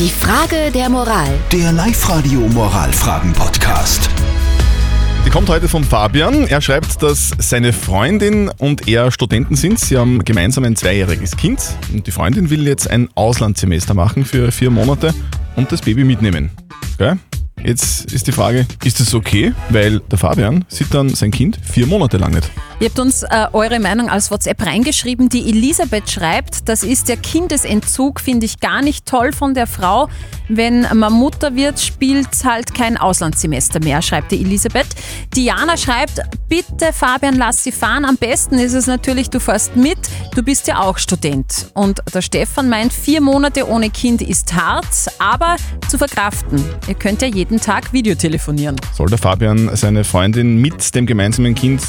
Die Frage der Moral. Der Live-Radio Moralfragen-Podcast. Die kommt heute von Fabian. Er schreibt, dass seine Freundin und er Studenten sind. Sie haben gemeinsam ein zweijähriges Kind und die Freundin will jetzt ein Auslandssemester machen für vier Monate und das Baby mitnehmen. Gell? Jetzt ist die Frage, ist das okay? Weil der Fabian sieht dann sein Kind vier Monate lang nicht. Ihr habt uns äh, eure Meinung als WhatsApp reingeschrieben. Die Elisabeth schreibt, das ist der Kindesentzug, finde ich gar nicht toll von der Frau. Wenn man Mutter wird, spielt halt kein Auslandssemester mehr, schreibt die Elisabeth. Diana schreibt, bitte Fabian, lass sie fahren. Am besten ist es natürlich, du fährst mit, du bist ja auch Student. Und der Stefan meint, vier Monate ohne Kind ist hart, aber zu verkraften. Ihr könnt ja jeden Tag Videotelefonieren. Soll der Fabian seine Freundin mit dem gemeinsamen Kind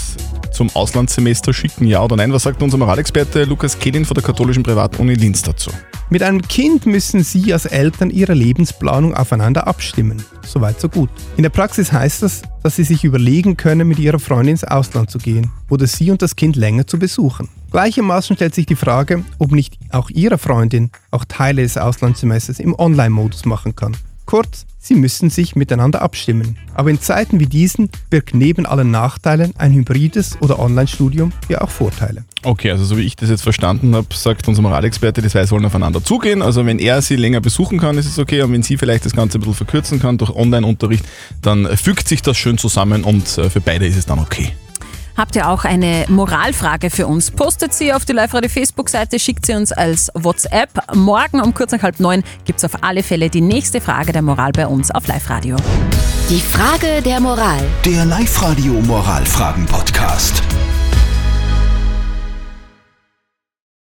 zum Auslandssemester schicken, ja oder nein? Was sagt unser Moralexperte Lukas Kehlin von der katholischen Privatuni Linz dazu? Mit einem Kind müssen Sie als Eltern Ihre Lebensplanung aufeinander abstimmen. Soweit so gut. In der Praxis heißt das, dass Sie sich überlegen können, mit Ihrer Freundin ins Ausland zu gehen oder Sie und das Kind länger zu besuchen. Gleichermaßen stellt sich die Frage, ob nicht auch Ihre Freundin auch Teile des Auslandssemesters im Online-Modus machen kann. Kurz, sie müssen sich miteinander abstimmen. Aber in Zeiten wie diesen birgt neben allen Nachteilen ein hybrides oder Online-Studium ja auch Vorteile. Okay, also so wie ich das jetzt verstanden habe, sagt unser Moralexperte, die zwei sollen aufeinander zugehen. Also wenn er sie länger besuchen kann, ist es okay. Und wenn sie vielleicht das Ganze ein bisschen verkürzen kann durch Online-Unterricht, dann fügt sich das schön zusammen und äh, für beide ist es dann okay. Habt ihr auch eine Moralfrage für uns? Postet sie auf die Live-Radio Facebook-Seite, schickt sie uns als WhatsApp. Morgen um kurz nach halb neun gibt es auf alle Fälle die nächste Frage der Moral bei uns auf Live-Radio. Die Frage der Moral. Der Live-Radio Moralfragen-Podcast.